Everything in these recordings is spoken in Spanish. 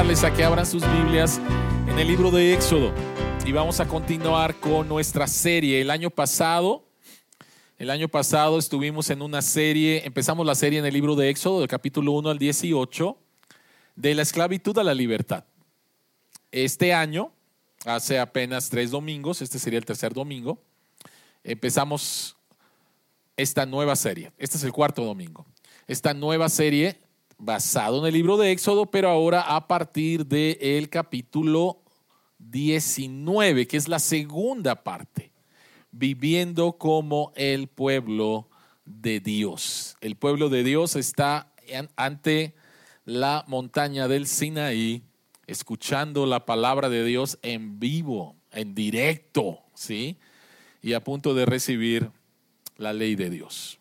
invitarles a que abran sus Biblias en el libro de Éxodo y vamos a continuar con nuestra serie. El año pasado, el año pasado estuvimos en una serie, empezamos la serie en el libro de Éxodo, del capítulo 1 al 18, de la esclavitud a la libertad. Este año, hace apenas tres domingos, este sería el tercer domingo, empezamos esta nueva serie. Este es el cuarto domingo. Esta nueva serie basado en el libro de Éxodo, pero ahora a partir del capítulo 19, que es la segunda parte, viviendo como el pueblo de Dios. El pueblo de Dios está ante la montaña del Sinaí, escuchando la palabra de Dios en vivo, en directo, ¿sí? Y a punto de recibir la ley de Dios.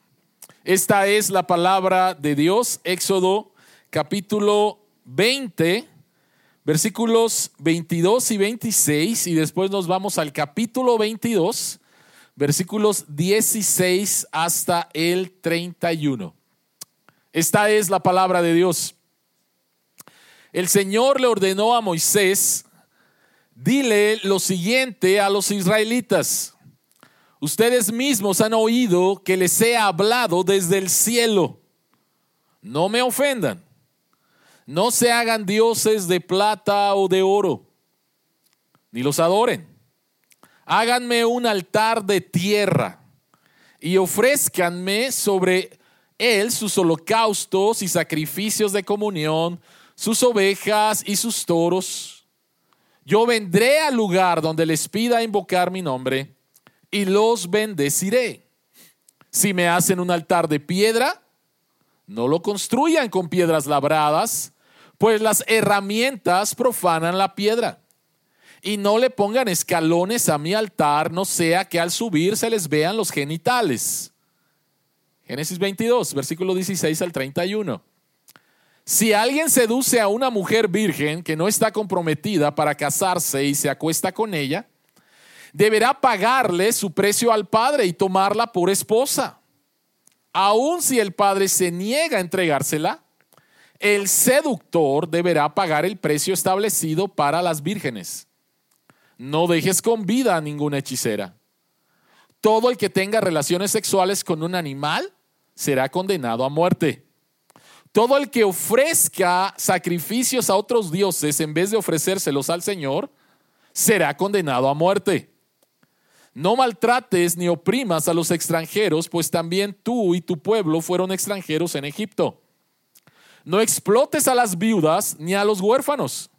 Esta es la palabra de Dios, Éxodo capítulo 20, versículos 22 y 26, y después nos vamos al capítulo 22, versículos 16 hasta el 31. Esta es la palabra de Dios. El Señor le ordenó a Moisés, dile lo siguiente a los israelitas. Ustedes mismos han oído que les he hablado desde el cielo. No me ofendan. No se hagan dioses de plata o de oro, ni los adoren. Háganme un altar de tierra y ofrézcanme sobre él sus holocaustos y sacrificios de comunión, sus ovejas y sus toros. Yo vendré al lugar donde les pida invocar mi nombre y los bendeciré. Si me hacen un altar de piedra, no lo construyan con piedras labradas, pues las herramientas profanan la piedra. Y no le pongan escalones a mi altar, no sea que al subir se les vean los genitales. Génesis 22, versículo 16 al 31. Si alguien seduce a una mujer virgen que no está comprometida para casarse y se acuesta con ella, deberá pagarle su precio al padre y tomarla por esposa. Aun si el padre se niega a entregársela, el seductor deberá pagar el precio establecido para las vírgenes. No dejes con vida a ninguna hechicera. Todo el que tenga relaciones sexuales con un animal será condenado a muerte. Todo el que ofrezca sacrificios a otros dioses en vez de ofrecérselos al Señor será condenado a muerte. No maltrates ni oprimas a los extranjeros, pues también tú y tu pueblo fueron extranjeros en Egipto. No explotes a las viudas ni a los huérfanos.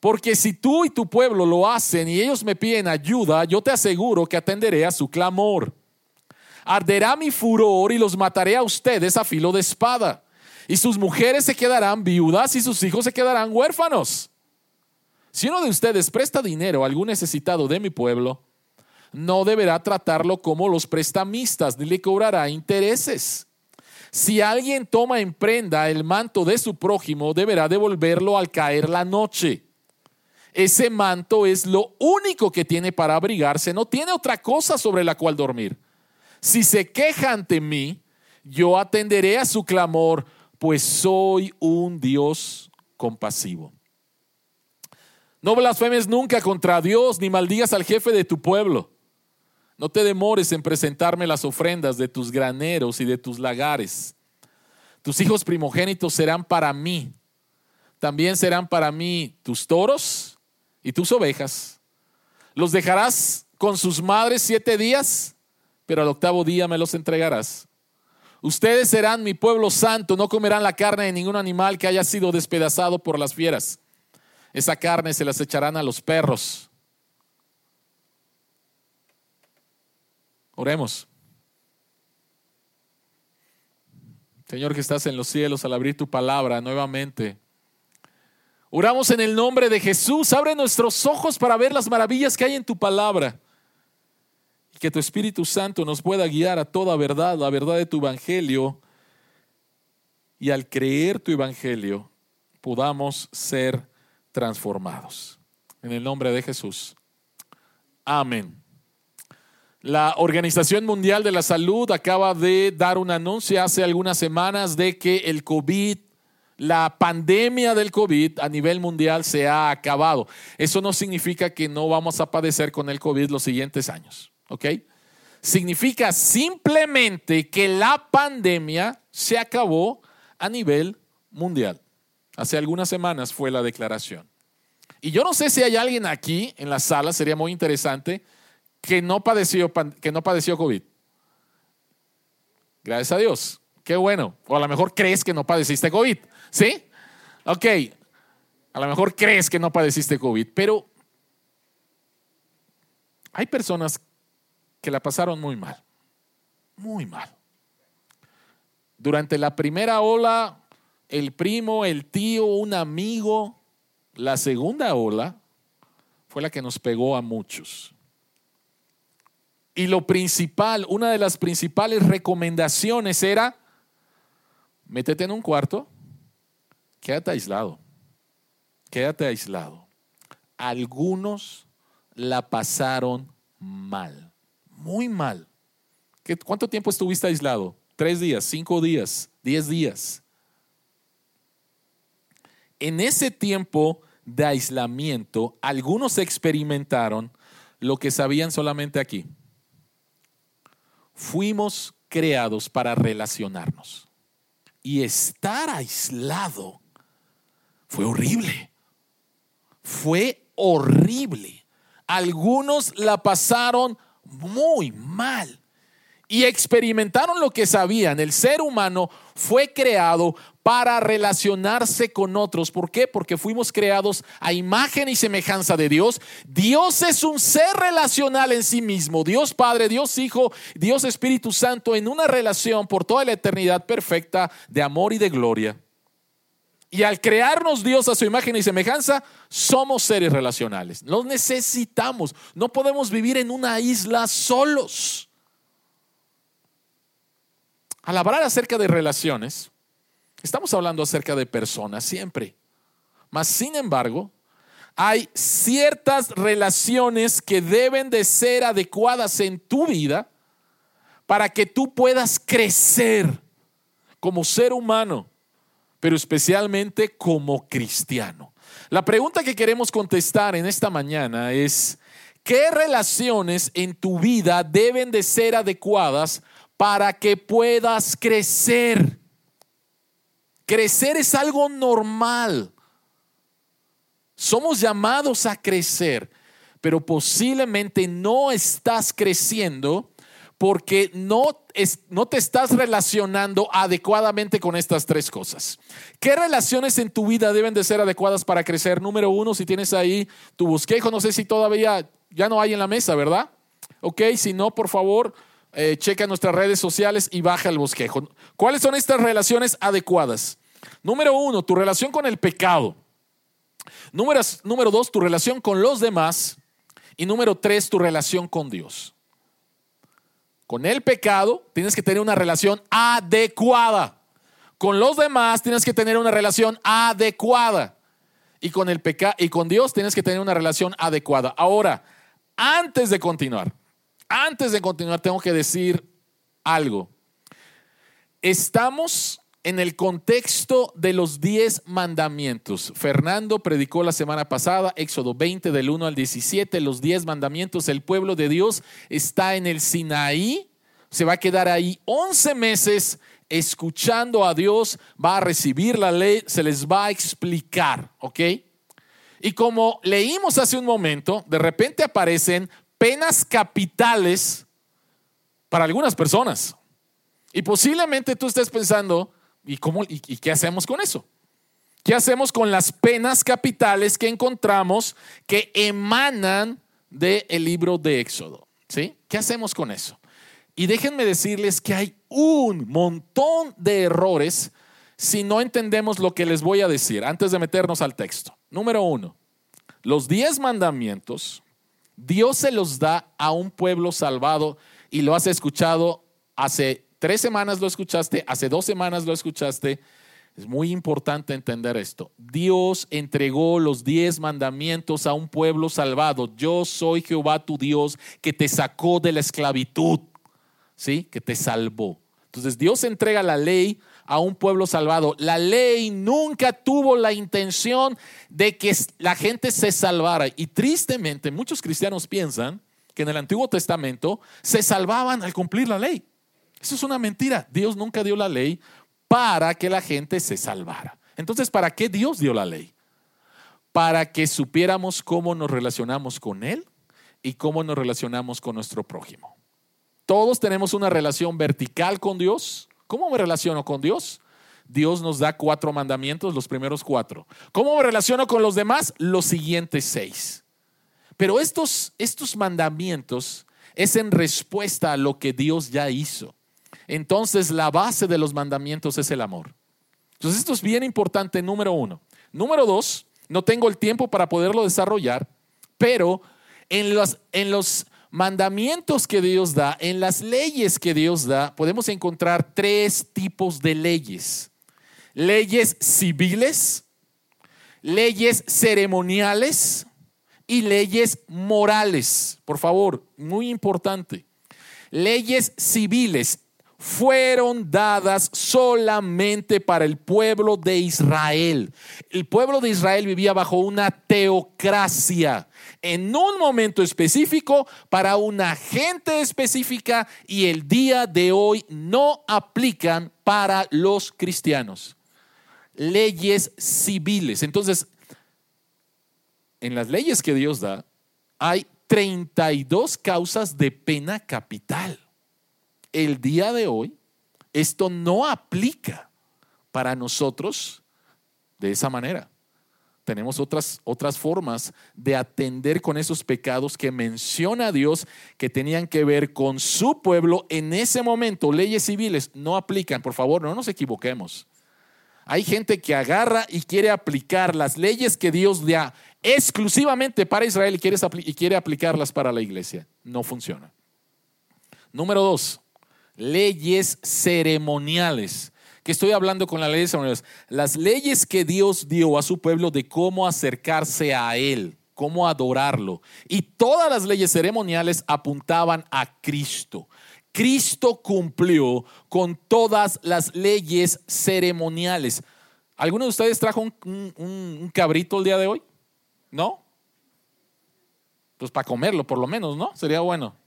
Porque si tú y tu pueblo lo hacen y ellos me piden ayuda, yo te aseguro que atenderé a su clamor. Arderá mi furor y los mataré a ustedes a filo de espada. Y sus mujeres se quedarán viudas y sus hijos se quedarán huérfanos. Si uno de ustedes presta dinero a algún necesitado de mi pueblo, no deberá tratarlo como los prestamistas, ni le cobrará intereses. Si alguien toma en prenda el manto de su prójimo, deberá devolverlo al caer la noche. Ese manto es lo único que tiene para abrigarse, no tiene otra cosa sobre la cual dormir. Si se queja ante mí, yo atenderé a su clamor, pues soy un Dios compasivo. No blasfemes nunca contra Dios, ni maldigas al jefe de tu pueblo. No te demores en presentarme las ofrendas de tus graneros y de tus lagares. Tus hijos primogénitos serán para mí. También serán para mí tus toros y tus ovejas. Los dejarás con sus madres siete días, pero al octavo día me los entregarás. Ustedes serán mi pueblo santo, no comerán la carne de ningún animal que haya sido despedazado por las fieras. Esa carne se las echarán a los perros Oremos. Señor que estás en los cielos al abrir tu palabra nuevamente. Oramos en el nombre de Jesús. Abre nuestros ojos para ver las maravillas que hay en tu palabra. Y que tu Espíritu Santo nos pueda guiar a toda verdad, la verdad de tu Evangelio. Y al creer tu Evangelio podamos ser transformados. En el nombre de Jesús. Amén. La Organización Mundial de la Salud acaba de dar un anuncio hace algunas semanas de que el COVID la pandemia del COVID a nivel mundial se ha acabado. Eso no significa que no vamos a padecer con el COVID los siguientes años, ¿ok? Significa simplemente que la pandemia se acabó a nivel mundial. Hace algunas semanas fue la declaración. Y yo no sé si hay alguien aquí en la sala, sería muy interesante, que no padeció, que no padeció COVID. Gracias a Dios. Qué bueno. O a lo mejor crees que no padeciste COVID. ¿Sí? Ok. A lo mejor crees que no padeciste COVID, pero hay personas que la pasaron muy mal. Muy mal. Durante la primera ola, el primo, el tío, un amigo, la segunda ola fue la que nos pegó a muchos. Y lo principal, una de las principales recomendaciones era, métete en un cuarto, quédate aislado, quédate aislado. Algunos la pasaron mal, muy mal. ¿Cuánto tiempo estuviste aislado? ¿Tres días, cinco días, diez días? En ese tiempo de aislamiento, algunos experimentaron lo que sabían solamente aquí. Fuimos creados para relacionarnos. Y estar aislado fue horrible. Fue horrible. Algunos la pasaron muy mal y experimentaron lo que sabían. El ser humano fue creado para relacionarse con otros. ¿Por qué? Porque fuimos creados a imagen y semejanza de Dios. Dios es un ser relacional en sí mismo. Dios Padre, Dios Hijo, Dios Espíritu Santo en una relación por toda la eternidad perfecta de amor y de gloria. Y al crearnos Dios a su imagen y semejanza, somos seres relacionales. Nos necesitamos. No podemos vivir en una isla solos. Al hablar acerca de relaciones, estamos hablando acerca de personas siempre. Mas, sin embargo, hay ciertas relaciones que deben de ser adecuadas en tu vida para que tú puedas crecer como ser humano pero especialmente como cristiano. La pregunta que queremos contestar en esta mañana es, ¿qué relaciones en tu vida deben de ser adecuadas para que puedas crecer? Crecer es algo normal. Somos llamados a crecer, pero posiblemente no estás creciendo porque no, no te estás relacionando adecuadamente con estas tres cosas. ¿Qué relaciones en tu vida deben de ser adecuadas para crecer? Número uno, si tienes ahí tu bosquejo, no sé si todavía ya no hay en la mesa, ¿verdad? Ok, si no, por favor, eh, checa nuestras redes sociales y baja el bosquejo. ¿Cuáles son estas relaciones adecuadas? Número uno, tu relación con el pecado. Número, dos, tu relación con los demás. Y número tres, tu relación con Dios. Con el pecado tienes que tener una relación adecuada. Con los demás tienes que tener una relación adecuada. Y con el pecado y con Dios tienes que tener una relación adecuada. Ahora, antes de continuar, antes de continuar tengo que decir algo. Estamos en el contexto de los diez mandamientos. Fernando predicó la semana pasada, Éxodo 20 del 1 al 17, los diez mandamientos. El pueblo de Dios está en el Sinaí, se va a quedar ahí 11 meses escuchando a Dios, va a recibir la ley, se les va a explicar, ¿ok? Y como leímos hace un momento, de repente aparecen penas capitales para algunas personas. Y posiblemente tú estés pensando, ¿Y, cómo, y, qué hacemos con eso? ¿Qué hacemos con las penas capitales que encontramos que emanan del libro de Éxodo? ¿Sí? ¿Qué hacemos con eso? Y déjenme decirles que hay un montón de errores si no entendemos lo que les voy a decir antes de meternos al texto. Número uno, los diez mandamientos, Dios se los da a un pueblo salvado y lo has escuchado hace tres semanas lo escuchaste, hace dos semanas lo escuchaste. Es muy importante entender esto. Dios entregó los diez mandamientos a un pueblo salvado. Yo soy Jehová tu Dios que te sacó de la esclavitud, ¿sí? Que te salvó. Entonces Dios entrega la ley a un pueblo salvado. La ley nunca tuvo la intención de que la gente se salvara. Y tristemente muchos cristianos piensan que en el Antiguo Testamento se salvaban al cumplir la ley. Eso es una mentira. Dios nunca dio la ley para que la gente se salvara. Entonces, ¿para qué Dios dio la ley? Para que supiéramos cómo nos relacionamos con Él y cómo nos relacionamos con nuestro prójimo. Todos tenemos una relación vertical con Dios. ¿Cómo me relaciono con Dios? Dios nos da cuatro mandamientos, los primeros cuatro. ¿Cómo me relaciono con los demás? Los siguientes seis. Pero estos, estos mandamientos es en respuesta a lo que Dios ya hizo. Entonces la base de los mandamientos es el amor. Entonces esto es bien importante, número uno. Número dos, no tengo el tiempo para poderlo desarrollar, pero en los, en los mandamientos que Dios da, en las leyes que Dios da, podemos encontrar tres tipos de leyes. Leyes civiles, leyes ceremoniales y leyes morales. Por favor, muy importante. Leyes civiles fueron dadas solamente para el pueblo de Israel. El pueblo de Israel vivía bajo una teocracia en un momento específico para una gente específica y el día de hoy no aplican para los cristianos. Leyes civiles. Entonces, en las leyes que Dios da, hay 32 causas de pena capital el día de hoy esto no aplica para nosotros de esa manera. Tenemos otras, otras formas de atender con esos pecados que menciona Dios que tenían que ver con su pueblo en ese momento. Leyes civiles no aplican, por favor, no nos equivoquemos. Hay gente que agarra y quiere aplicar las leyes que Dios da exclusivamente para Israel y quiere, y quiere aplicarlas para la iglesia. No funciona. Número dos, leyes ceremoniales. Que estoy hablando con las leyes ceremoniales. Las leyes que Dios dio a su pueblo de cómo acercarse a Él, cómo adorarlo. Y todas las leyes ceremoniales apuntaban a Cristo. Cristo cumplió con todas las leyes ceremoniales. ¿Alguno de ustedes trajo un, un cabrito el día de hoy? ¿No? Pues para comerlo, por lo menos, ¿no? Sería bueno.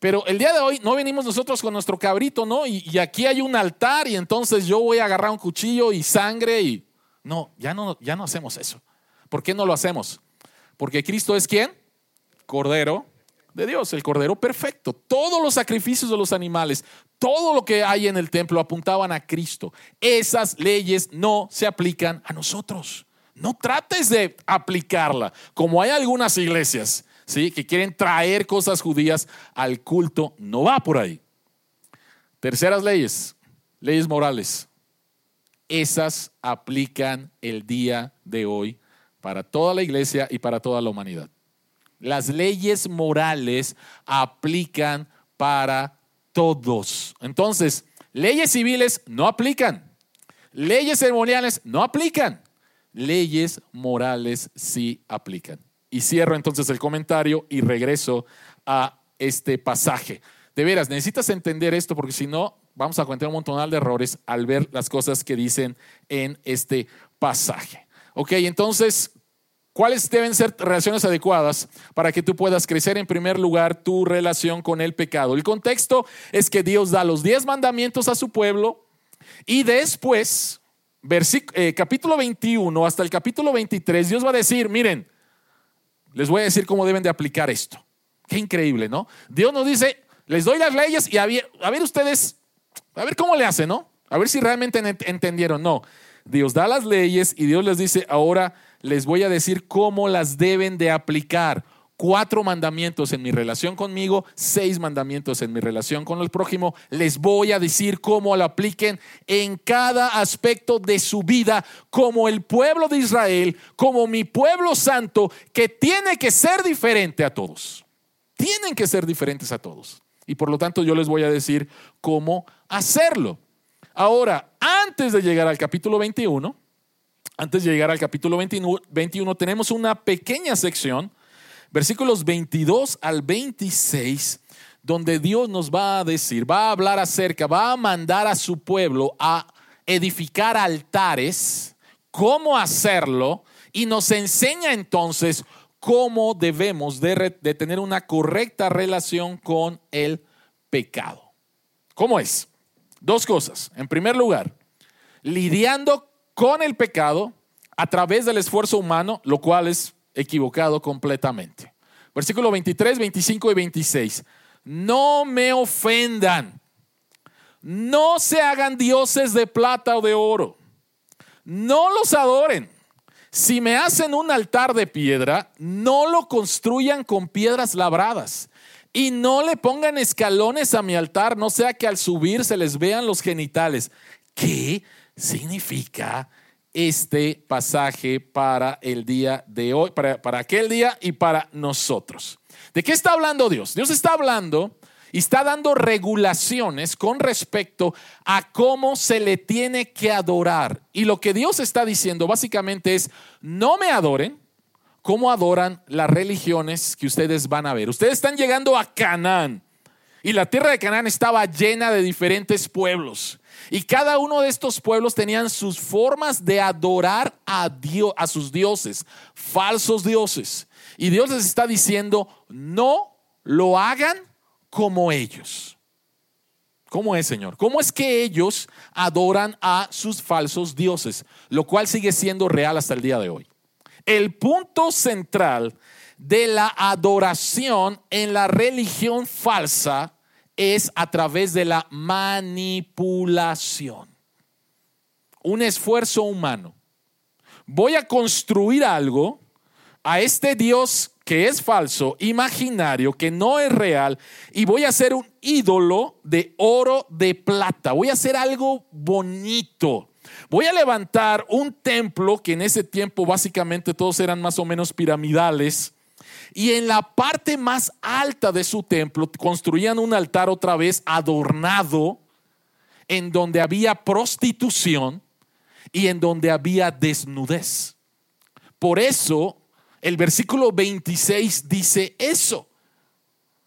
Pero el día de hoy no venimos nosotros con nuestro cabrito, ¿no? Y, aquí hay un altar y entonces yo voy a agarrar un cuchillo y sangre y... No, ya no, ya no hacemos eso. ¿Por qué no lo hacemos? Porque Cristo es quién? Cordero de Dios, el Cordero perfecto. Todos los sacrificios de los animales, todo lo que hay en el templo apuntaban a Cristo. Esas leyes no se aplican a nosotros. No trates de aplicarla, como hay algunas iglesias que quieren traer cosas judías al culto, no va por ahí. Terceras leyes, leyes morales. Esas aplican el día de hoy para toda la iglesia y para toda la humanidad. Las leyes morales aplican para todos. Entonces, leyes civiles no aplican. Leyes ceremoniales no aplican. Leyes morales sí aplican. Y cierro entonces el comentario y regreso a este pasaje. De veras, necesitas entender esto porque si no, vamos a cometer un montón de errores al ver las cosas que dicen en este pasaje. Ok, entonces, ¿cuáles deben ser relaciones adecuadas para que tú puedas crecer en primer lugar tu relación con el pecado? El contexto es que Dios da los diez mandamientos a su pueblo y después, eh, capítulo 21 hasta el capítulo 23, Dios va a decir, miren, les voy a decir cómo deben de aplicar esto. Qué increíble, ¿no? Dios nos dice, les doy las leyes y a ver, ustedes, a ver cómo le hacen, ¿no? A ver si realmente entendieron. No, Dios da las leyes y Dios les dice, ahora les voy a decir cómo las deben de aplicar cuatro mandamientos en mi relación conmigo, seis mandamientos en mi relación con el prójimo. Les voy a decir cómo lo apliquen en cada aspecto de su vida, como el pueblo de Israel, como mi pueblo santo, que tiene que ser diferente a todos. Tienen que ser diferentes a todos. Y por lo tanto yo les voy a decir cómo hacerlo. Ahora, antes de llegar al capítulo 21, antes de llegar al capítulo 21, 21 tenemos una pequeña sección versículos 22 al 26, donde Dios nos va a decir, va a hablar acerca, va a mandar a su pueblo a edificar altares, cómo hacerlo, y nos enseña entonces cómo debemos de, de tener una correcta relación con el pecado. ¿Cómo es? Dos cosas. En primer lugar, lidiando con el pecado a través del esfuerzo humano, lo cual es equivocado completamente. Versículo 23, 25 y 26. No me ofendan. No se hagan dioses de plata o de oro. No los adoren. Si me hacen un altar de piedra, no lo construyan con piedras labradas. Y no le pongan escalones a mi altar, no sea que al subir se les vean los genitales. ¿Qué significa este pasaje para el día de hoy, para, para aquel día y para nosotros? ¿De qué está hablando Dios? Dios está hablando y está dando regulaciones con respecto a cómo se le tiene que adorar. Y lo que Dios está diciendo básicamente es, no me adoren como adoran las religiones que ustedes van a ver. Ustedes están llegando a Canaán y la tierra de Canaán estaba llena de diferentes pueblos. Y cada uno de estos pueblos tenían sus formas de adorar a Dios, a sus dioses, falsos dioses. Y Dios les está diciendo, no lo hagan como ellos. ¿Cómo es, Señor? ¿Cómo es que ellos adoran a sus falsos dioses? Lo cual sigue siendo real hasta el día de hoy. El punto central de la adoración en la religión falsa es a través de la manipulación. Un esfuerzo humano. Voy a construir algo a este Dios que es falso, imaginario, que no es real, y voy a hacer un ídolo de oro, de plata. Voy a hacer algo bonito. Voy a levantar un templo que en ese tiempo básicamente todos eran más o menos piramidales. Y en la parte más alta de su templo construían un altar otra vez adornado, en donde había prostitución y en donde había desnudez. Por eso el versículo 26 dice eso,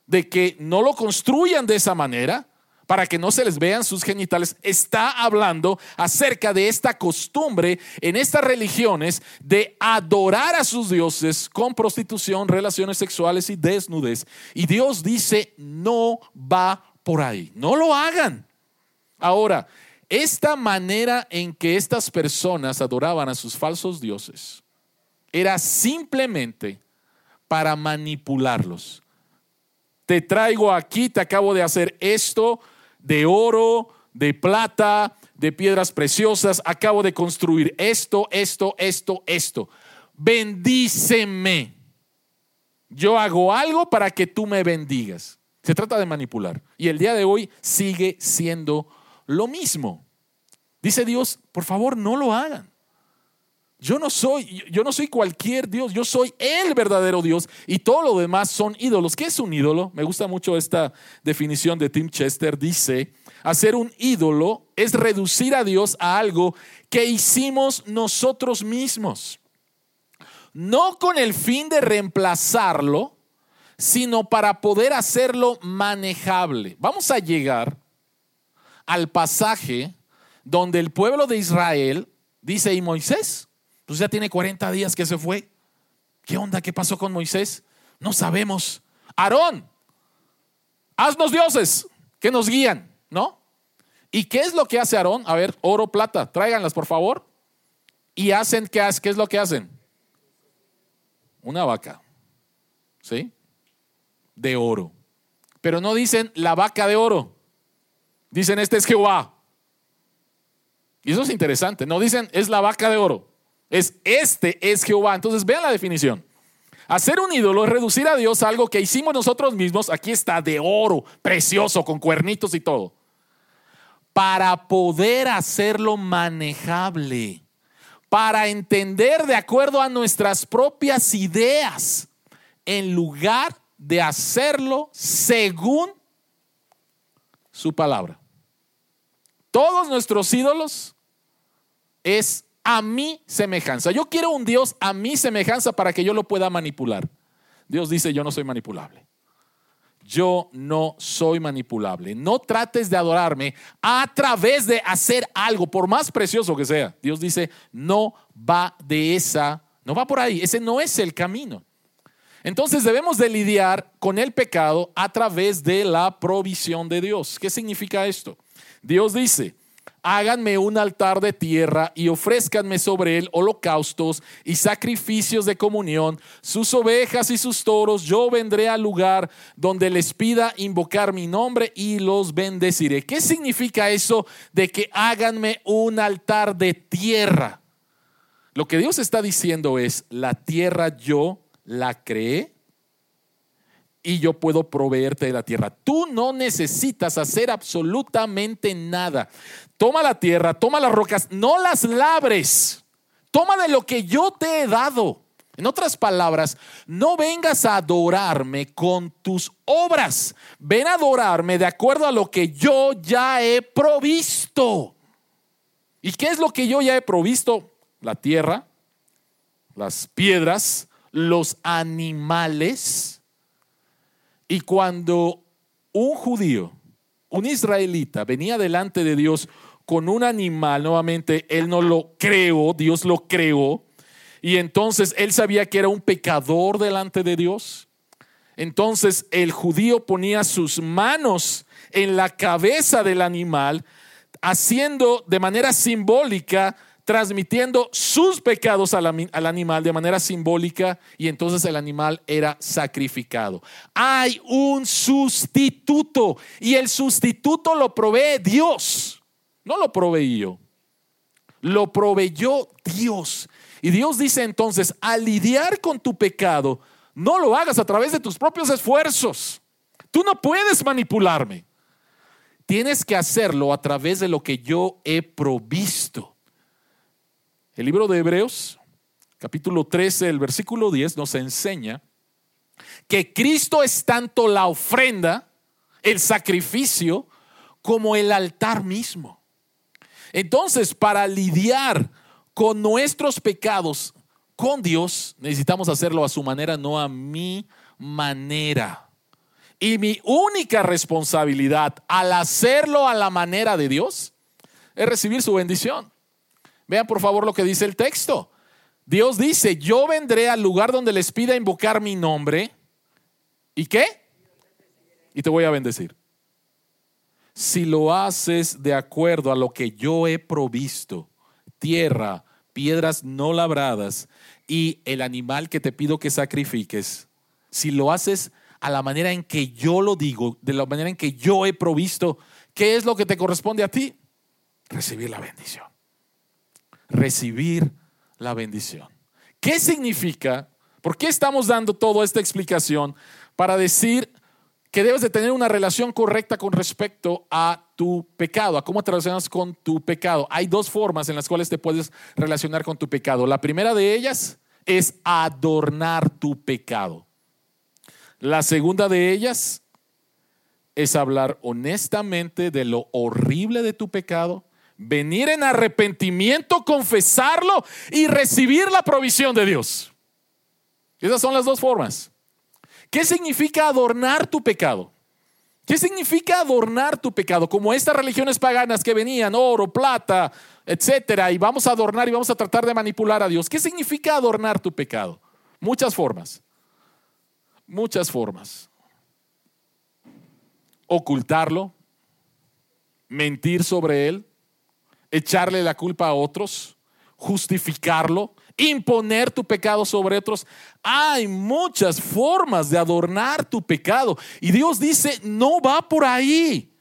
de que no lo construyan de esa manera para que no se les vean sus genitales. Está hablando acerca de esta costumbre en estas religiones de adorar a sus dioses con prostitución, relaciones sexuales y desnudez. Y Dios dice, no va por ahí, no lo hagan. Ahora, esta manera en que estas personas adoraban a sus falsos dioses, era simplemente para manipularlos. Te traigo aquí, te acabo de hacer esto de oro, de plata, de piedras preciosas, acabo de construir esto, esto, esto, esto. Bendíceme. Yo hago algo para que tú me bendigas. Se trata de manipular. Y el día de hoy sigue siendo lo mismo. Dice Dios, por favor, no lo hagan. Yo no soy, yo no soy cualquier Dios, yo soy el verdadero Dios y todo lo demás son ídolos. ¿Qué es un ídolo? Me gusta mucho esta definición de Tim Chester. Dice, hacer un ídolo es reducir a Dios a algo que hicimos nosotros mismos. No con el fin de reemplazarlo, sino para poder hacerlo manejable. Vamos a llegar al pasaje donde el pueblo de Israel dice, ¿y Moisés? Ya tiene 40 días que se fue. ¿Qué onda? ¿Qué pasó con Moisés? No sabemos. Aarón, haznos dioses que nos guían, ¿no? ¿Y qué es lo que hace Aarón? A ver, oro, plata, tráiganlas por favor. Y hacen, ¿qué, ¿qué es lo que hacen? Una vaca, ¿sí? De oro. Pero no dicen la vaca de oro. Dicen, este es Jehová. Y eso es interesante. No dicen, es la vaca de oro. Es este es Jehová. Entonces vean la definición. Hacer un ídolo es reducir a Dios a algo que hicimos nosotros mismos. Aquí está de oro, precioso, con cuernitos y todo. Para poder hacerlo manejable. Para entender de acuerdo a nuestras propias ideas. En lugar de hacerlo según su palabra. Todos nuestros ídolos es a mi semejanza. Yo quiero un Dios a mi semejanza para que yo lo pueda manipular. Dios dice, yo no soy manipulable. yo no soy manipulable. No trates de adorarme a través de hacer algo, por más precioso que sea. Dios dice, no va de esa, no va por ahí, ese no es el camino. Entonces debemos de lidiar con el pecado a través de la provisión de Dios. ¿Qué significa esto? Dios dice, háganme un altar de tierra y ofrézcanme sobre él holocaustos y sacrificios de comunión, sus ovejas y sus toros, yo vendré al lugar donde les pida invocar mi nombre y los bendeciré. ¿Qué significa eso de que háganme un altar de tierra? Lo que Dios está diciendo es, la tierra yo la creé y yo puedo proveerte de la tierra. Tú no necesitas hacer absolutamente nada. Toma la tierra, toma las rocas, no las labres. Toma de lo que yo te he dado. En otras palabras, no vengas a adorarme con tus obras. Ven a adorarme de acuerdo a lo que yo ya he provisto. ¿Y qué es lo que yo ya he provisto? La tierra, las piedras, los animales. Y cuando un judío, un israelita, venía delante de Dios con un animal, nuevamente, él no lo creó, Dios lo creó. Y entonces él sabía que era un pecador delante de Dios. Entonces el judío ponía sus manos en la cabeza del animal, haciendo de manera simbólica transmitiendo sus pecados al, animal de manera simbólica y entonces el animal era sacrificado. Hay un sustituto y el sustituto lo provee Dios, no lo proveí yo, lo proveyó Dios. Y Dios dice entonces, al lidiar con tu pecado, no lo hagas a través de tus propios esfuerzos. Tú no puedes manipularme. Tienes que hacerlo a través de lo que yo he provisto. El libro de Hebreos, capítulo 13, el versículo 10, nos enseña que Cristo es tanto la ofrenda, el sacrificio, como el altar mismo. Entonces, para lidiar con nuestros pecados con Dios, necesitamos hacerlo a su manera, no a mi manera. Y mi única responsabilidad al hacerlo a la manera de Dios es recibir su bendición. Vean por favor lo que dice el texto. Dios dice, yo vendré al lugar donde les pida invocar mi nombre. ¿Y qué? Y te voy a bendecir. Si lo haces de acuerdo a lo que yo he provisto, tierra, piedras no labradas y el animal que te pido que sacrifiques, si lo haces a la manera en que yo lo digo, de la manera en que yo he provisto, ¿qué es lo que te corresponde a ti? Recibir la bendición recibir la bendición. ¿Qué significa? ¿Por qué estamos dando toda esta explicación? Para decir que debes de tener una relación correcta con respecto a tu pecado, a cómo te relacionas con tu pecado. Hay dos formas en las cuales te puedes relacionar con tu pecado. La primera de ellas es adornar tu pecado. La segunda de ellas es hablar honestamente de lo horrible de tu pecado venir en arrepentimiento, confesarlo y recibir la provisión de Dios. Esas son las dos formas. ¿Qué significa adornar tu pecado? ¿Qué significa adornar tu pecado? Como estas religiones paganas que venían, oro, plata, etcétera, y vamos a adornar y vamos a tratar de manipular a Dios. ¿Qué significa adornar tu pecado? Muchas formas. Muchas formas. Ocultarlo, mentir sobre él, echarle la culpa a otros, justificarlo, imponer tu pecado sobre otros. Hay muchas formas de adornar tu pecado. Y Dios dice, no va por ahí.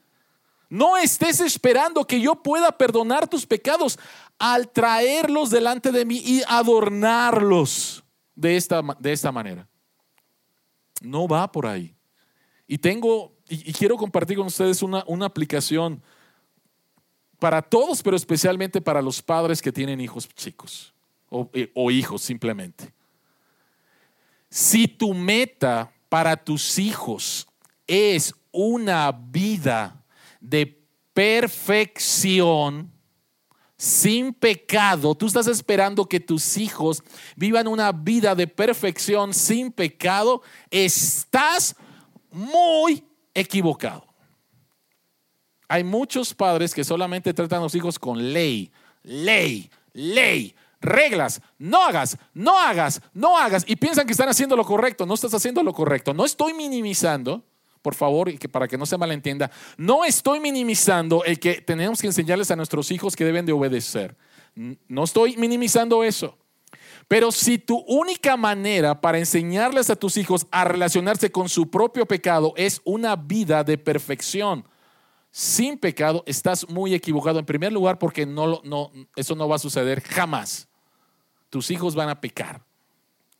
No estés esperando que yo pueda perdonar tus pecados al traerlos delante de mí y adornarlos de esta, de esta manera. No va por ahí. Y tengo, y, quiero compartir con ustedes una, una aplicación para todos, pero especialmente para los padres que tienen hijos chicos o, eh, o hijos simplemente. Si tu meta para tus hijos es una vida de perfección, sin pecado, tú estás esperando que tus hijos vivan una vida de perfección sin pecado, estás muy equivocado. Hay muchos padres que solamente tratan a los hijos con ley, ley, ley, reglas. No hagas, no hagas, no hagas. Y piensan que están haciendo lo correcto. No estás haciendo lo correcto. No estoy minimizando, por favor, y que para que no se malentienda, no estoy minimizando el que tenemos que enseñarles a nuestros hijos que deben de obedecer. No estoy minimizando eso. Pero si tu única manera para enseñarles a tus hijos a relacionarse con su propio pecado es una vida de perfección sin pecado, estás muy equivocado. En primer lugar, porque no, no, eso no va a suceder jamás. Tus hijos van a pecar.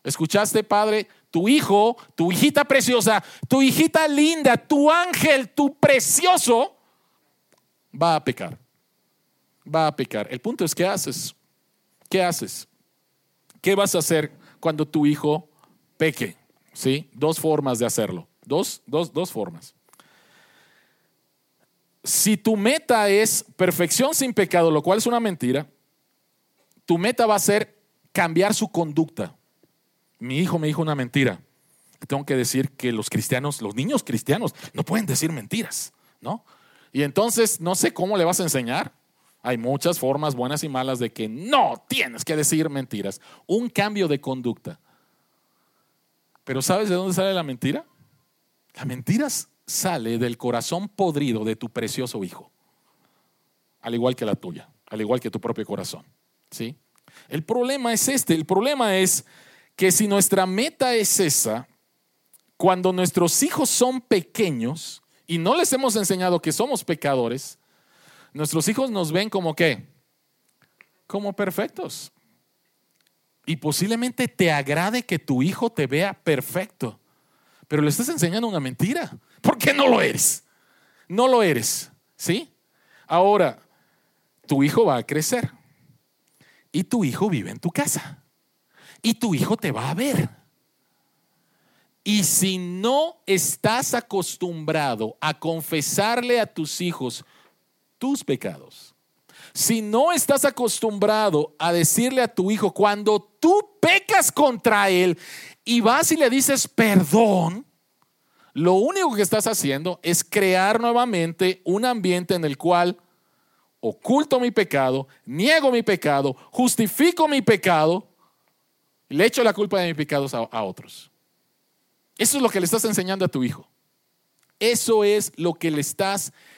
¿Escuchaste, padre? Tu hijo, tu hijita preciosa, tu hijita linda, tu ángel, tu precioso, va a pecar. Va a pecar. El punto es, ¿qué haces? ¿Qué haces? ¿Qué vas a hacer cuando tu hijo peque? ¿Sí? Dos formas de hacerlo. Dos, dos, dos formas. Si tu meta es perfección sin pecado, lo cual es una mentira, tu meta va a ser cambiar su conducta. Mi hijo me dijo una mentira. Tengo que decir que los cristianos, los niños cristianos, no pueden decir mentiras, ¿no? Y entonces no sé cómo le vas a enseñar. Hay muchas formas buenas y malas de que no tienes que decir mentiras. Un cambio de conducta. Pero ¿sabes de dónde sale la mentira? La mentira sale del corazón podrido de tu precioso hijo. Al igual que la tuya, al igual que tu propio corazón. ¿Sí? El problema es este, el problema es que si nuestra meta es esa, cuando nuestros hijos son pequeños y no les hemos enseñado que somos pecadores, Nuestros hijos nos ven como qué? Como perfectos. Y posiblemente te agrade que tu hijo te vea perfecto. Pero le estás enseñando una mentira. ¿Por qué no lo eres? No lo eres. ¿Sí? Ahora, tu hijo va a crecer. Y tu hijo vive en tu casa. Y tu hijo te va a ver. Y si no estás acostumbrado a confesarle a tus hijos tus pecados. Si no estás acostumbrado a decirle a tu hijo cuando tú pecas contra él y vas y le dices perdón, lo único que estás haciendo es crear nuevamente un ambiente en el cual oculto mi pecado, niego mi pecado, justifico mi pecado y le echo la culpa de mis pecados a, otros. Eso es lo que le estás enseñando a tu hijo. Eso es lo que le estás enseñando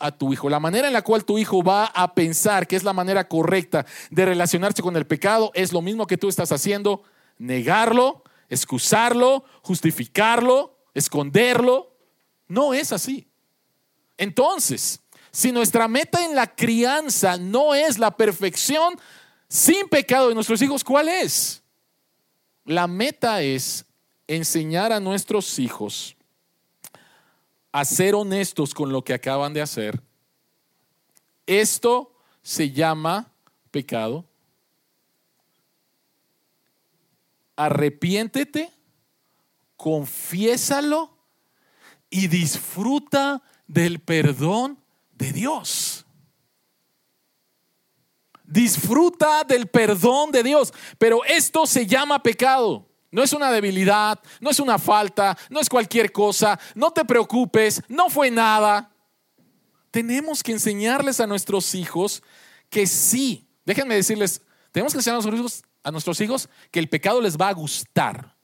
a tu hijo. La manera en la cual tu hijo va a pensar que es la manera correcta de relacionarse con el pecado es lo mismo que tú estás haciendo, negarlo, excusarlo, justificarlo, esconderlo. No es así. Entonces, si nuestra meta en la crianza no es la perfección sin pecado de nuestros hijos, ¿cuál es? La meta es enseñar a nuestros hijos a ser honestos con lo que acaban de hacer, esto se llama pecado. Arrepiéntete, confiésalo y disfruta del perdón de Dios. Disfruta del perdón de Dios, pero esto se llama pecado. No es una debilidad, no es una falta, no es cualquier cosa. No te preocupes, no fue nada. Tenemos que enseñarles a nuestros hijos que sí. Déjenme decirles, tenemos que enseñar a nuestros hijos, a nuestros hijos que el pecado les va a gustar.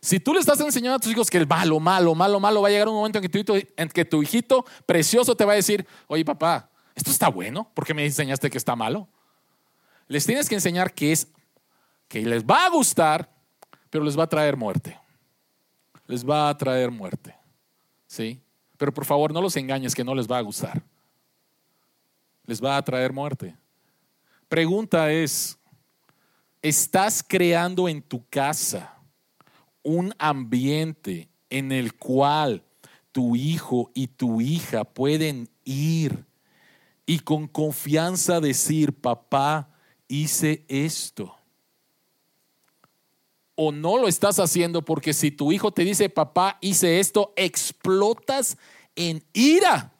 Si tú le estás enseñando a tus hijos que el malo, malo, malo, malo, va a llegar un momento en que tu, en que tu hijito precioso te va a decir, oye papá, esto está bueno, ¿por qué me enseñaste que está malo? Les tienes que enseñar que es, que les va a gustar pero les va a traer muerte. Les va a traer muerte. ¿Sí? Pero por favor, no los engañes que no les va a gustar. Les va a traer muerte. Pregunta es, ¿estás creando en tu casa un ambiente en el cual tu hijo y tu hija pueden ir y con confianza decir, papá, hice esto? O no lo estás haciendo porque si tu hijo te dice, papá, hice esto, explotas en ira.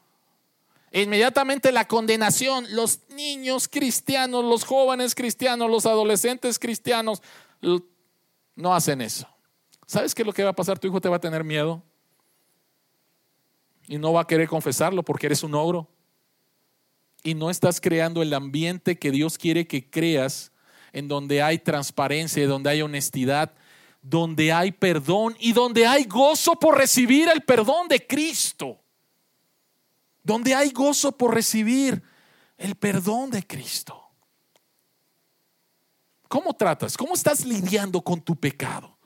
Inmediatamente la condenación, los niños cristianos, los jóvenes cristianos, los adolescentes cristianos, no hacen eso. ¿Sabes qué es lo que va a pasar? Tu hijo te va a tener miedo y no va a querer confesarlo porque eres un ogro. Y no estás creando el ambiente que Dios quiere que creas, en donde hay transparencia, donde hay honestidad, donde hay perdón y donde hay gozo por recibir el perdón de Cristo. Donde hay gozo por recibir el perdón de Cristo. ¿Cómo tratas? ¿Cómo estás lidiando con tu pecado?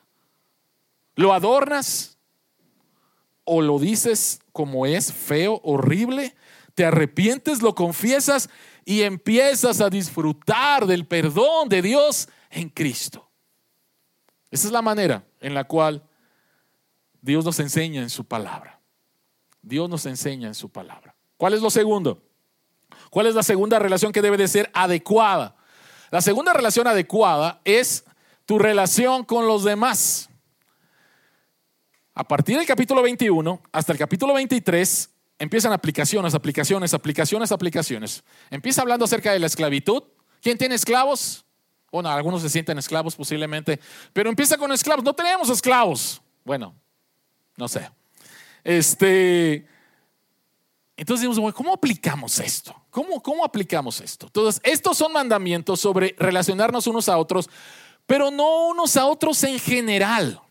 ¿Lo adornas? ¿O lo dices como es, feo, horrible? ¿Te arrepientes, lo confiesas y empiezas a disfrutar del perdón de Dios en Cristo? Esa es la manera en la cual Dios nos enseña en su palabra. Dios nos enseña en su palabra. ¿Cuál es lo segundo? ¿Cuál es la segunda relación que debe de ser adecuada? La segunda relación adecuada es tu relación con los demás. A partir del capítulo 21 hasta el capítulo 23 empiezan aplicaciones, aplicaciones, aplicaciones, aplicaciones. Empieza hablando acerca de la esclavitud. ¿Quién tiene esclavos? Bueno, algunos se sienten esclavos posiblemente, pero empieza con esclavos. No tenemos esclavos. Bueno, no sé. Este, entonces decimos, ¿cómo aplicamos esto? ¿Cómo, ¿Cómo aplicamos esto? Entonces, estos son mandamientos sobre relacionarnos unos a otros, pero no unos a otros en general,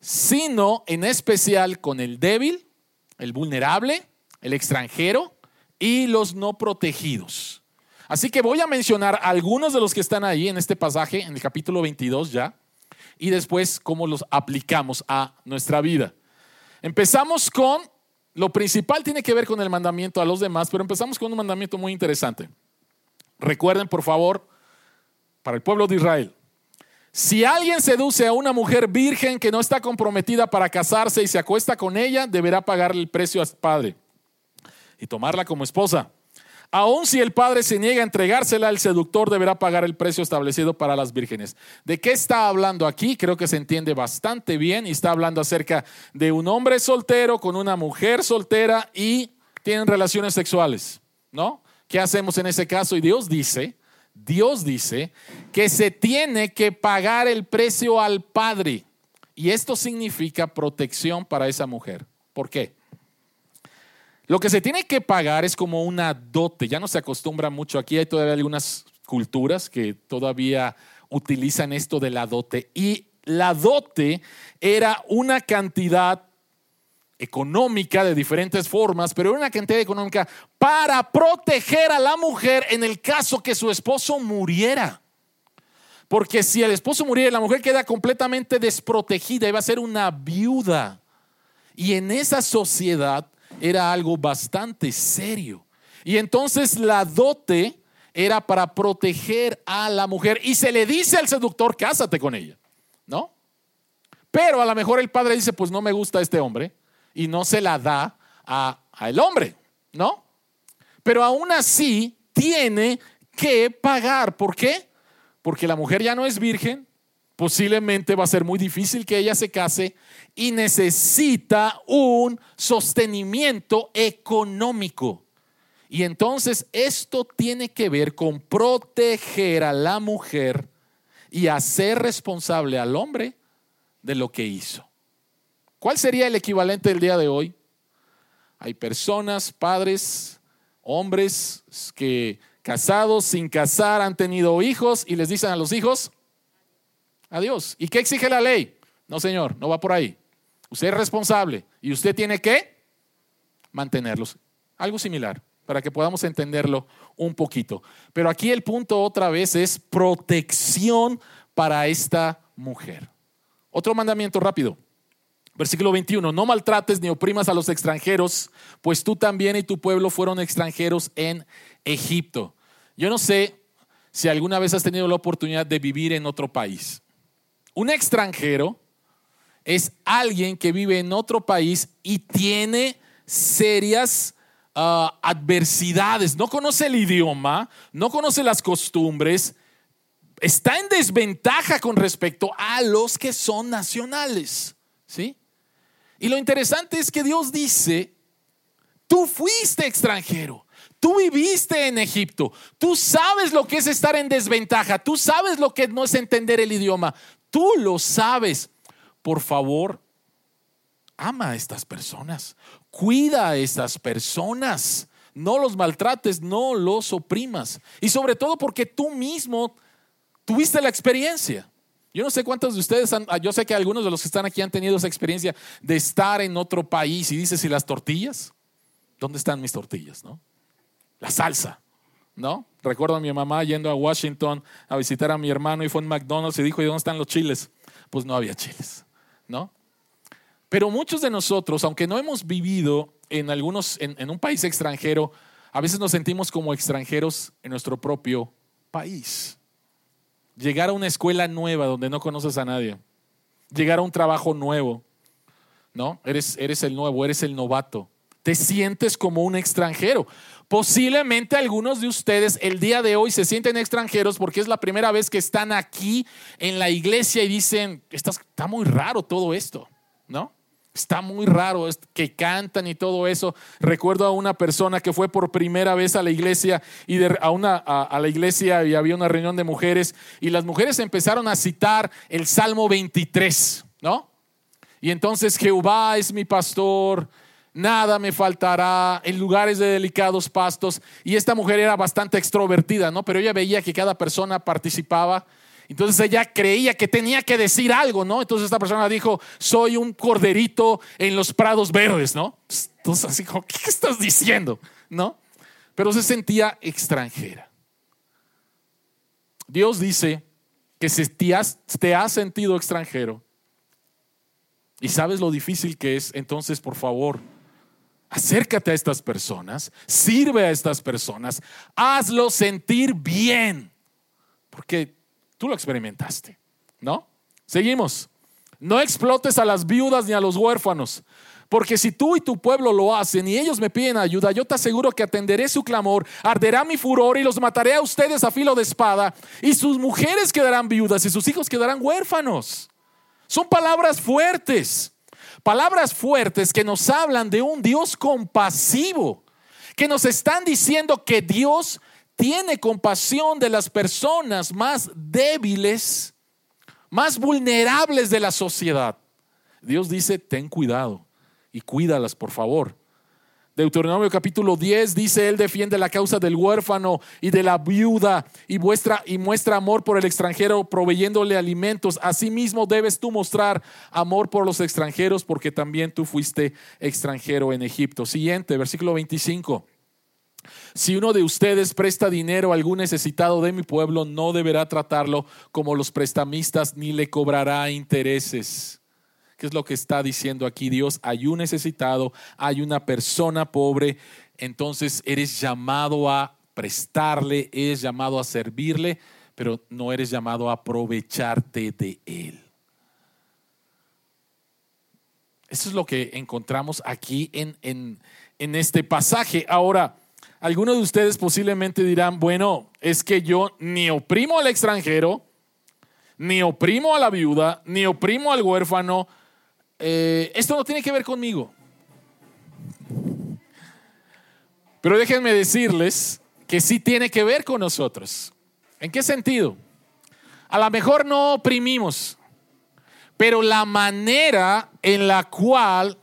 sino en especial con el débil, el vulnerable, el extranjero y los no protegidos. Así que voy a mencionar algunos de los que están ahí en este pasaje, en el capítulo 22 ya, y después cómo los aplicamos a nuestra vida. Empezamos con lo principal tiene que ver con el mandamiento a los demás, pero empezamos con un mandamiento muy interesante. Recuerden, por favor, para el pueblo de Israel, si alguien seduce a una mujer virgen que no está comprometida para casarse y se acuesta con ella, deberá pagarle el precio al padre y tomarla como esposa. Aun si el padre se niega a entregársela, el seductor deberá pagar el precio establecido para las vírgenes. ¿De qué está hablando aquí? Creo que se entiende bastante bien y está hablando acerca de un hombre soltero con una mujer soltera y tienen relaciones sexuales, ¿no? ¿Qué hacemos en ese caso? Y Dios dice, Dios dice que se tiene que pagar el precio al padre. Y esto significa protección para esa mujer. ¿Por qué? Lo que se tiene que pagar es como una dote, ya no se acostumbra mucho, aquí hay todavía algunas culturas que todavía utilizan esto de la dote y la dote era una cantidad económica de diferentes formas, pero era una cantidad económica para proteger a la mujer en el caso que su esposo muriera. Porque si el esposo muriera, la mujer queda completamente desprotegida, iba a ser una viuda. Y en esa sociedad era algo bastante serio. Y entonces la dote era para proteger a la mujer y se le dice al seductor, cásate con ella, ¿no? Pero a lo mejor el padre dice, pues no me gusta este hombre y no se la da a, el hombre, ¿no? Pero aún así tiene que pagar. ¿Por qué? Porque la mujer ya no es virgen, posiblemente va a ser muy difícil que ella se case y necesita un sostenimiento económico. Y entonces esto tiene que ver con proteger a la mujer y hacer responsable al hombre de lo que hizo. ¿Cuál sería el equivalente del día de hoy? Hay personas, padres, hombres que casados, sin casar, han tenido hijos y les dicen a los hijos, Adiós. ¿Y qué exige la ley? No, señor, no va por ahí. Usted es responsable y usted tiene que mantenerlos. Algo similar, para que podamos entenderlo un poquito. Pero aquí el punto otra vez es protección para esta mujer. Otro mandamiento rápido. Versículo 21, no maltrates ni oprimas a los extranjeros, pues tú también y tu pueblo fueron extranjeros en Egipto. Yo no sé si alguna vez has tenido la oportunidad de vivir en otro país. Un extranjero es alguien que vive en otro país y tiene serias ah, adversidades. No conoce el idioma, no conoce las costumbres, está en desventaja con respecto a los que son nacionales. ¿Sí? Y lo interesante es que Dios dice, tú fuiste extranjero. Tú viviste en Egipto, tú sabes lo que es estar en desventaja, tú sabes lo que no es entender el idioma, Tú lo sabes. Por favor, ama a estas personas, cuida a estas personas, no los maltrates, no los oprimas. Y sobre todo porque tú mismo tuviste la experiencia. Yo no sé cuántos de ustedes, han, yo sé que algunos de los que están aquí han tenido esa experiencia de estar en otro país y dices, ¿y las tortillas? ¿Dónde están mis tortillas? ¿No? La salsa, ¿no? Recuerdo a mi mamá yendo a Washington a visitar a mi hermano y fue en McDonald's y dijo, ¿y dónde están los chiles? Pues no había chiles, ¿no? Pero muchos de nosotros, aunque no hemos vivido en algunos, en, un país extranjero, a veces nos sentimos como extranjeros en nuestro propio país. Llegar a una escuela nueva donde no conoces a nadie. Llegar a un trabajo nuevo. ¿No? Eres, eres el nuevo, eres el novato. Te sientes como un extranjero. Posiblemente algunos de ustedes el día de hoy se sienten extranjeros porque es la primera vez que están aquí en la iglesia y dicen, está muy raro todo esto, ¿no? Está muy raro que cantan y todo eso. Recuerdo a una persona que fue por primera vez a la iglesia y a, una, a, la iglesia y había una reunión de mujeres y las mujeres empezaron a citar el Salmo 23, ¿no? Y entonces Jehová es mi pastor, nada me faltará en lugares de delicados pastos. Y esta mujer era bastante extrovertida, ¿no? Pero ella veía que cada persona participaba entonces ella creía que tenía que decir algo, ¿no? Entonces esta persona dijo, soy un corderito en los prados verdes, ¿no? Entonces así como, ¿qué estás diciendo? ¿No? Pero se sentía extranjera. Dios dice que si te has, te has sentido extranjero y sabes lo difícil que es, entonces por favor, acércate a estas personas, sirve a estas personas, hazlo sentir bien. Porque Tú lo experimentaste, ¿no? Seguimos. No explotes a las viudas ni a los huérfanos, porque si tú y tu pueblo lo hacen y ellos me piden ayuda, yo te aseguro que atenderé su clamor, arderá mi furor y los mataré a ustedes a filo de espada, y sus mujeres quedarán viudas y sus hijos quedarán huérfanos. Son palabras fuertes, palabras fuertes que nos hablan de un Dios compasivo, que nos están diciendo que Dios tiene compasión de las personas más débiles, más vulnerables de la sociedad. Dios dice, ten cuidado y cuídalas, por favor. Deuteronomio capítulo 10 dice, Él defiende la causa del huérfano y de la viuda y muestra, y muestra amor por el extranjero proveyéndole alimentos. Asimismo debes tú mostrar amor por los extranjeros porque también tú fuiste extranjero en Egipto. Siguiente, versículo 25. Si uno de ustedes presta dinero a algún necesitado de mi pueblo, no deberá tratarlo como los prestamistas ni le cobrará intereses. ¿Qué es lo que está diciendo aquí Dios? Hay un necesitado, hay una persona pobre, entonces eres llamado a prestarle, eres llamado a servirle, pero no eres llamado a aprovecharte de él. Eso es lo que encontramos aquí en, en, en este pasaje. Ahora, algunos de ustedes posiblemente dirán, bueno, es que yo ni oprimo al extranjero, ni oprimo a la viuda, ni oprimo al huérfano. Eh, esto no tiene que ver conmigo. Pero déjenme decirles que sí tiene que ver con nosotros. ¿En qué sentido? A lo mejor no oprimimos, pero la manera en la cual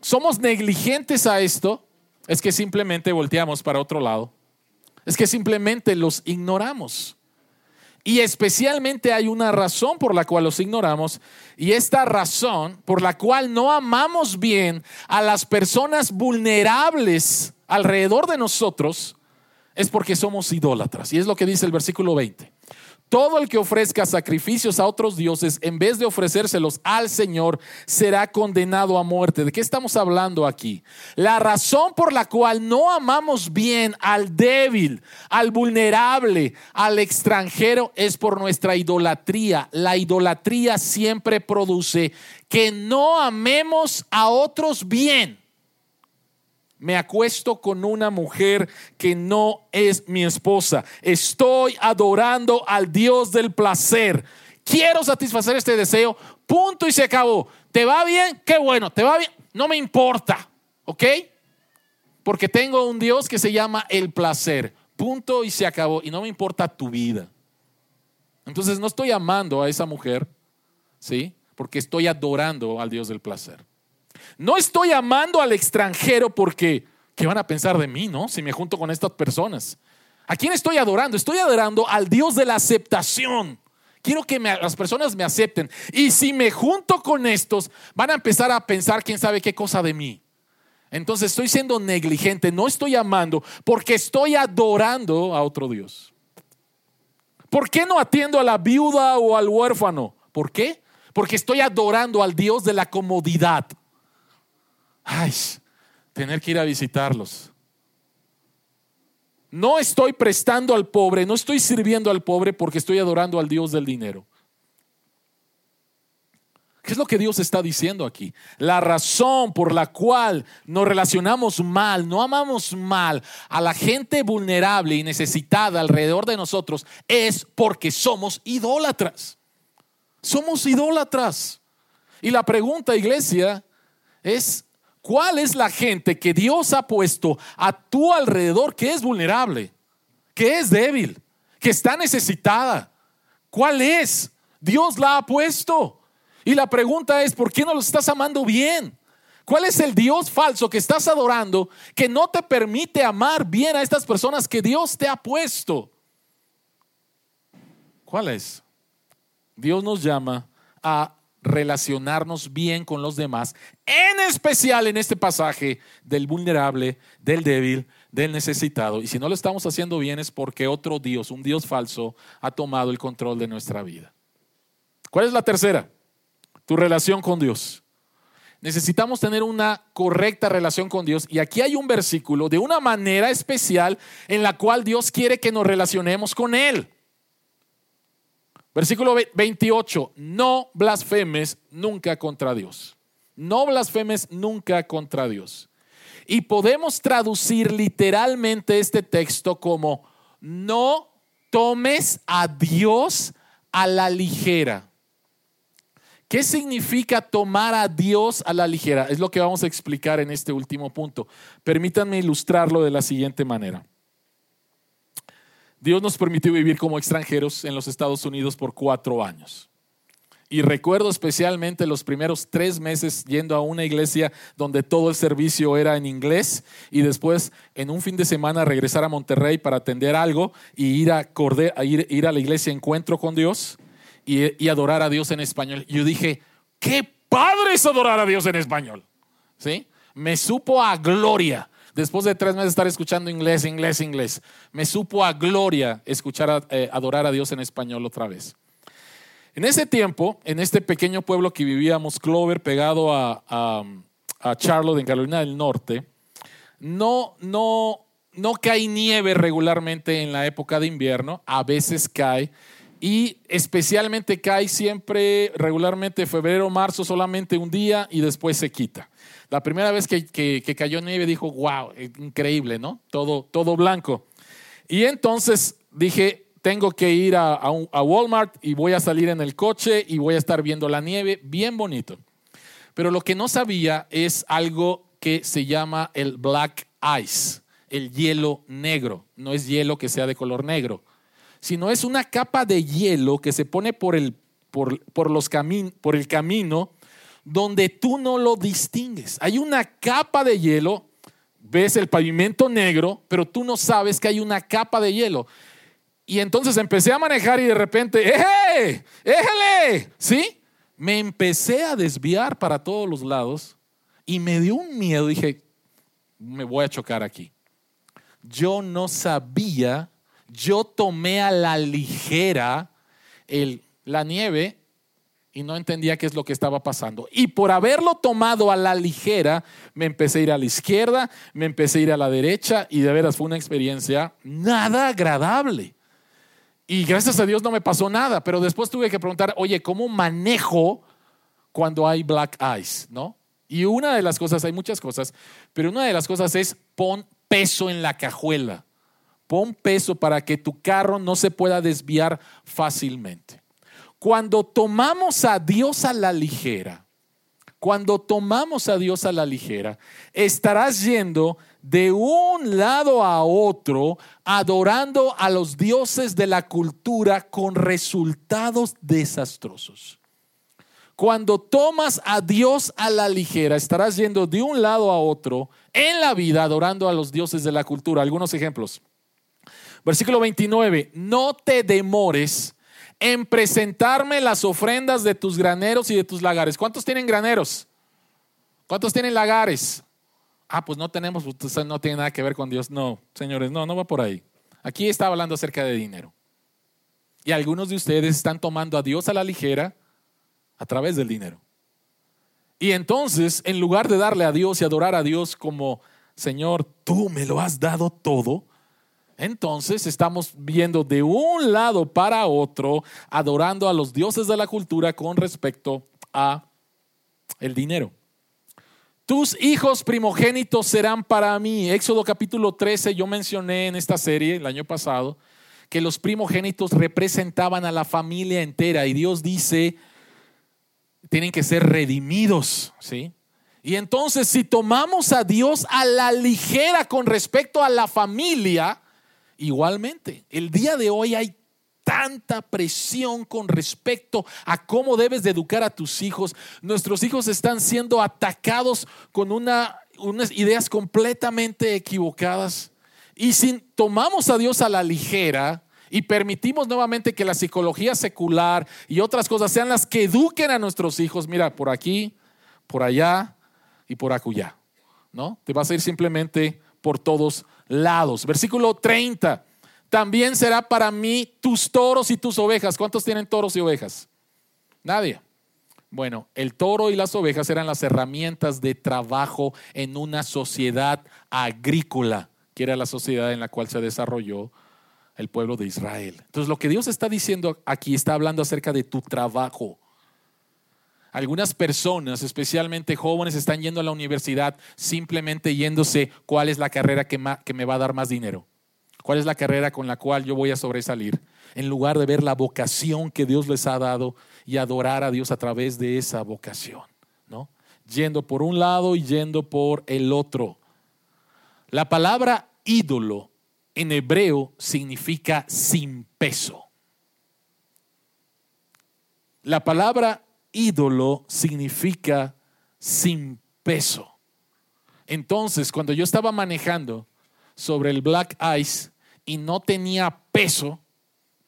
somos negligentes a esto es que simplemente volteamos para otro lado. Es que simplemente los ignoramos. Y especialmente hay una razón por la cual los ignoramos y esta razón por la cual no amamos bien a las personas vulnerables alrededor de nosotros es porque somos idólatras. Y es lo que dice el versículo 20. Todo el que ofrezca sacrificios a otros dioses en vez de ofrecérselos al Señor será condenado a muerte. ¿De qué estamos hablando aquí? La razón por la cual no amamos bien al débil, al vulnerable, al extranjero es por nuestra idolatría. La idolatría siempre produce que no amemos a otros bien me acuesto con una mujer que no es mi esposa. Estoy adorando al Dios del placer. Quiero satisfacer este deseo. Punto y se acabó. ¿Te va bien? Qué bueno. ¿Te va bien? No me importa. ¿Ok? Porque tengo un Dios que se llama el placer. Punto y se acabó. Y no me importa tu vida. Entonces no estoy amando a esa mujer, ¿sí? Porque estoy adorando al Dios del placer. No estoy amando al extranjero porque, ¿qué van a pensar de mí, no? Si me junto con estas personas. ¿A quién estoy adorando? Estoy adorando al Dios de la aceptación. Quiero que las personas me acepten. Y si me junto con estos, van a empezar a pensar quién sabe qué cosa de mí. Entonces estoy siendo negligente, no estoy amando porque estoy adorando a otro Dios. ¿Por qué no atiendo a la viuda o al huérfano? ¿Por qué? Porque estoy adorando al Dios de la comodidad. Ay, tener que ir a visitarlos. No estoy prestando al pobre, no estoy sirviendo al pobre porque estoy adorando al Dios del dinero. ¿Qué es lo que Dios está diciendo aquí? La razón por la cual nos relacionamos mal, no amamos mal a la gente vulnerable y necesitada alrededor de nosotros es porque somos idólatras. Somos idólatras. Y la pregunta, iglesia, es, ¿cuál es la gente que Dios ha puesto a tu alrededor que es vulnerable, que es débil, que está necesitada? ¿Cuál es? Dios la ha puesto. Y la pregunta es, ¿por qué no los estás amando bien? ¿Cuál es el Dios falso que estás adorando que no te permite amar bien a estas personas que Dios te ha puesto? ¿Cuál es? Dios nos llama a relacionarnos bien con los demás, en especial en este pasaje del vulnerable, del débil, del necesitado. Y si no lo estamos haciendo bien es porque otro Dios, un Dios falso, ha tomado el control de nuestra vida. ¿Cuál es la tercera? Tu relación con Dios. Necesitamos tener una correcta relación con Dios. Y aquí hay un versículo de una manera especial en la cual Dios quiere que nos relacionemos con Él. Versículo 28, no blasfemes nunca contra Dios. No blasfemes nunca contra Dios. Y podemos traducir literalmente este texto como, no tomes a Dios a la ligera. ¿Qué significa tomar a Dios a la ligera? Es lo que vamos a explicar en este último punto. Permítanme ilustrarlo de la siguiente manera. Dios nos permitió vivir como extranjeros en los Estados Unidos por cuatro años. Y recuerdo especialmente los primeros tres meses yendo a una iglesia donde todo el servicio era en inglés y después en un fin de semana regresar a Monterrey para atender algo y ir a, ir, a la iglesia Encuentro con Dios y, y, adorar a Dios en español. Yo dije, qué padre es adorar a Dios en español. ¿Sí? Me supo a gloria. Después de tres meses de estar escuchando inglés, inglés, inglés, me supo a gloria escuchar, eh, adorar a Dios en español otra vez. En ese tiempo, en este pequeño pueblo que vivíamos, Clover, pegado a, a, Charlotte, en Carolina del Norte, no, no, no cae nieve regularmente en la época de invierno, a veces cae, y especialmente cae siempre regularmente febrero, marzo, solamente un día y después se quita. La primera vez que, cayó nieve dijo, wow, increíble, ¿no? Todo, todo blanco. Y entonces dije, tengo que ir a, a, Walmart y voy a salir en el coche y voy a estar viendo la nieve, bien bonito. Pero lo que no sabía es algo que se llama el black ice, el hielo negro. No es hielo que sea de color negro, sino es una capa de hielo que se pone por el, por, por los por el camino donde tú no lo distingues. Hay una capa de hielo, ves el pavimento negro, pero tú no sabes que hay una capa de hielo. Y entonces empecé a manejar y de repente, ¡eh! ¡Éjale! ¿Sí? Me empecé a desviar para todos los lados y me dio un miedo. Dije, me voy a chocar aquí. Yo no sabía, yo tomé a la ligera el, la nieve y no entendía qué es lo que estaba pasando. Y por haberlo tomado a la ligera, me empecé a ir a la izquierda, me empecé a ir a la derecha y de veras fue una experiencia nada agradable. Y gracias a Dios no me pasó nada, pero después tuve que preguntar, oye, ¿cómo manejo cuando hay black ice? ¿No? Y una de las cosas, hay muchas cosas, pero una de las cosas es pon peso en la cajuela. Pon peso para que tu carro no se pueda desviar fácilmente. Cuando tomamos a Dios a la ligera, cuando tomamos a Dios a la ligera, estarás yendo de un lado a otro adorando a los dioses de la cultura con resultados desastrosos. cuando tomas a Dios a la ligera, estarás yendo de un lado a otro en la vida adorando a los dioses de la cultura. Algunos ejemplos. Versículo 29, no te demores en presentarme las ofrendas de tus graneros y de tus lagares. ¿Cuántos tienen graneros? ¿Cuántos tienen lagares? Ah, pues no tenemos, pues, no tiene nada que ver con Dios. No, señores, no, no va por ahí. Aquí está hablando acerca de dinero. Y algunos de ustedes están tomando a Dios a la ligera a través del dinero. Y entonces, en lugar de darle a Dios y adorar a Dios como, Señor, tú me lo has dado todo, entonces estamos viendo de un lado para otro, adorando a los dioses de la cultura con respecto a el dinero. Tus hijos primogénitos serán para mí. Éxodo capítulo 13, yo mencioné en esta serie el año pasado que los primogénitos representaban a la familia entera y Dios dice, tienen que ser redimidos, ¿sí? Y entonces si tomamos a Dios a la ligera con respecto a la familia, igualmente, el día de hoy hay tanta presión con respecto a cómo debes de educar a tus hijos. Nuestros hijos están siendo atacados con una, unas ideas completamente equivocadas. Y si tomamos a Dios a la ligera y permitimos nuevamente que la psicología secular y otras cosas sean las que eduquen a nuestros hijos, mira, por aquí, por allá y por acullá, ¿no? Te vas a ir simplemente por todos lados. Versículo 30. También será para mí tus toros y tus ovejas. ¿Cuántos tienen toros y ovejas? Nadie. Bueno, el toro y las ovejas eran las herramientas de trabajo en una sociedad agrícola, que era la sociedad en la cual se desarrolló el pueblo de Israel. Entonces, lo que Dios está diciendo aquí está hablando acerca de tu trabajo. Algunas personas, especialmente jóvenes, están yendo a la universidad simplemente yéndose cuál es la carrera que, me va a dar más dinero. ¿Cuál es la carrera con la cual yo voy a sobresalir? En lugar de ver la vocación que Dios les ha dado y adorar a Dios a través de esa vocación, ¿no? Yendo por un lado y yendo por el otro. La palabra ídolo en hebreo significa sin peso. La palabra ídolo significa sin peso. Entonces, cuando yo estaba manejando sobre el black ice y no tenía peso,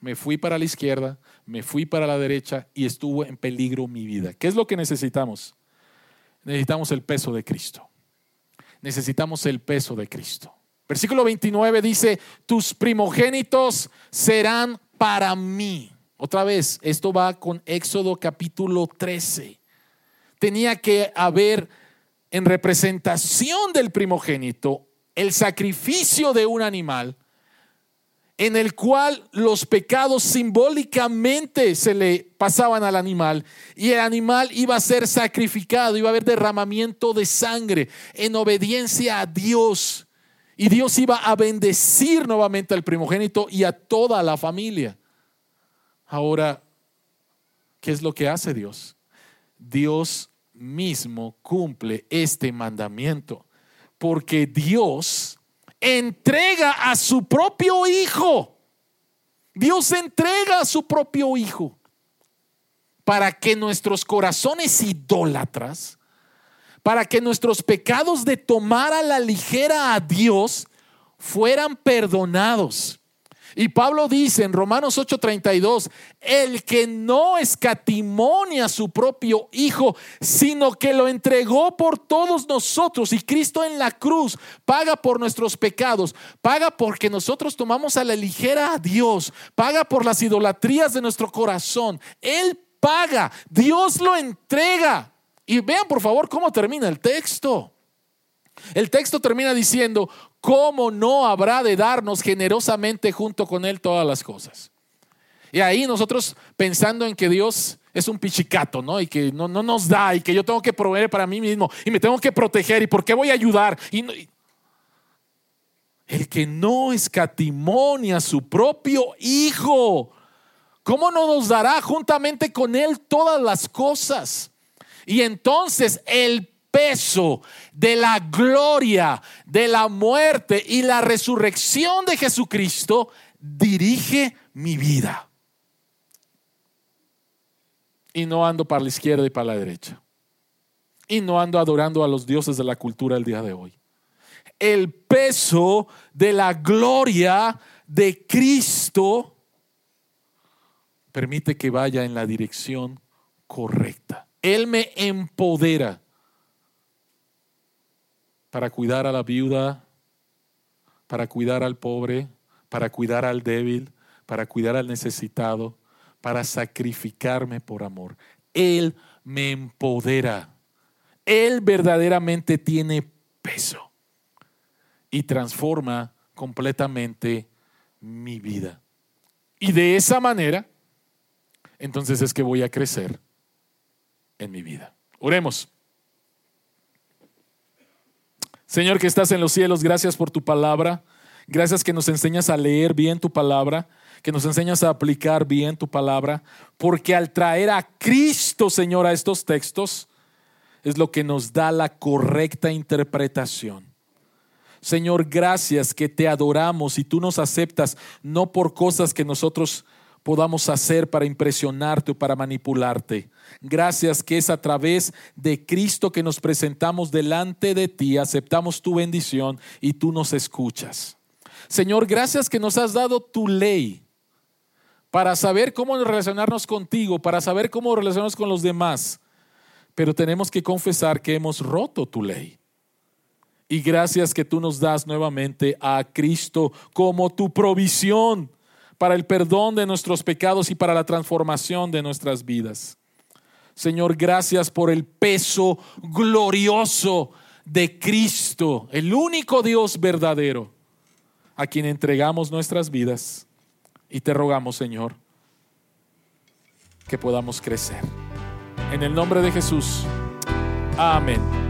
me fui para la izquierda, me fui para la derecha y estuvo en peligro mi vida. ¿Qué es lo que necesitamos? Necesitamos el peso de Cristo. Necesitamos el peso de Cristo. Versículo 29 dice, tus primogénitos serán para mí. Otra vez, esto va con Éxodo capítulo 13. Tenía que haber en representación del primogénito el sacrificio de un animal en el cual los pecados simbólicamente se le pasaban al animal y el animal iba a ser sacrificado, iba a haber derramamiento de sangre en obediencia a Dios. Y Dios iba a bendecir nuevamente al primogénito y a toda la familia. Ahora, ¿qué es lo que hace Dios? Dios mismo cumple este mandamiento, porque Dios entrega a su propio Hijo. Dios entrega a su propio Hijo para que nuestros corazones idólatras para que nuestros pecados de tomar a la ligera a Dios fueran perdonados. Y Pablo dice en Romanos 8:32, el que no escatimonia a su propio Hijo, sino que lo entregó por todos nosotros y Cristo en la cruz paga por nuestros pecados, paga porque nosotros tomamos a la ligera a Dios, paga por las idolatrías de nuestro corazón. Él paga, Dios lo entrega. Y vean por favor cómo termina el texto. El texto termina diciendo, ¿cómo no habrá de darnos generosamente junto con Él todas las cosas? Y ahí nosotros pensando en que Dios es un pichicato, ¿no? Y que no, no nos da y que yo tengo que proveer para mí mismo y me tengo que proteger y por qué voy a ayudar. Y el que no escatimonia a su propio Hijo, ¿cómo no nos dará juntamente con Él todas las cosas? Y entonces el peso de la gloria, de la muerte y la resurrección de Jesucristo dirige mi vida. y no ando para la izquierda y para la derecha. Y no ando adorando a los dioses de la cultura el día de hoy. El peso de la gloria de Cristo permite que vaya en la dirección correcta. Él me empodera para cuidar a la viuda, para cuidar al pobre, para cuidar al débil, para cuidar al necesitado, para sacrificarme por amor. Él me empodera. Él verdaderamente tiene peso y transforma completamente mi vida. Y de esa manera, entonces es que voy a crecer en mi vida. Oremos. Señor que estás en los cielos, gracias por tu palabra. Gracias que nos enseñas a leer bien tu palabra que nos enseñas a aplicar bien tu palabra, porque al traer a Cristo, Señor, a estos textos, es lo que nos da la correcta interpretación. Señor, gracias que te adoramos y tú nos aceptas no por cosas que nosotros podamos hacer para impresionarte o para manipularte. Gracias que es a través de Cristo que nos presentamos delante de ti, aceptamos tu bendición y tú nos escuchas. Señor, gracias que nos has dado tu ley para saber cómo relacionarnos contigo, para saber cómo relacionarnos con los demás. Pero tenemos que confesar que hemos roto tu ley. Y gracias que tú nos das nuevamente a Cristo como tu provisión para el perdón de nuestros pecados y para la transformación de nuestras vidas. Señor, gracias por el peso glorioso de Cristo, el único Dios verdadero, a quien entregamos nuestras vidas y te rogamos, Señor, que podamos crecer. En el nombre de Jesús. Amén.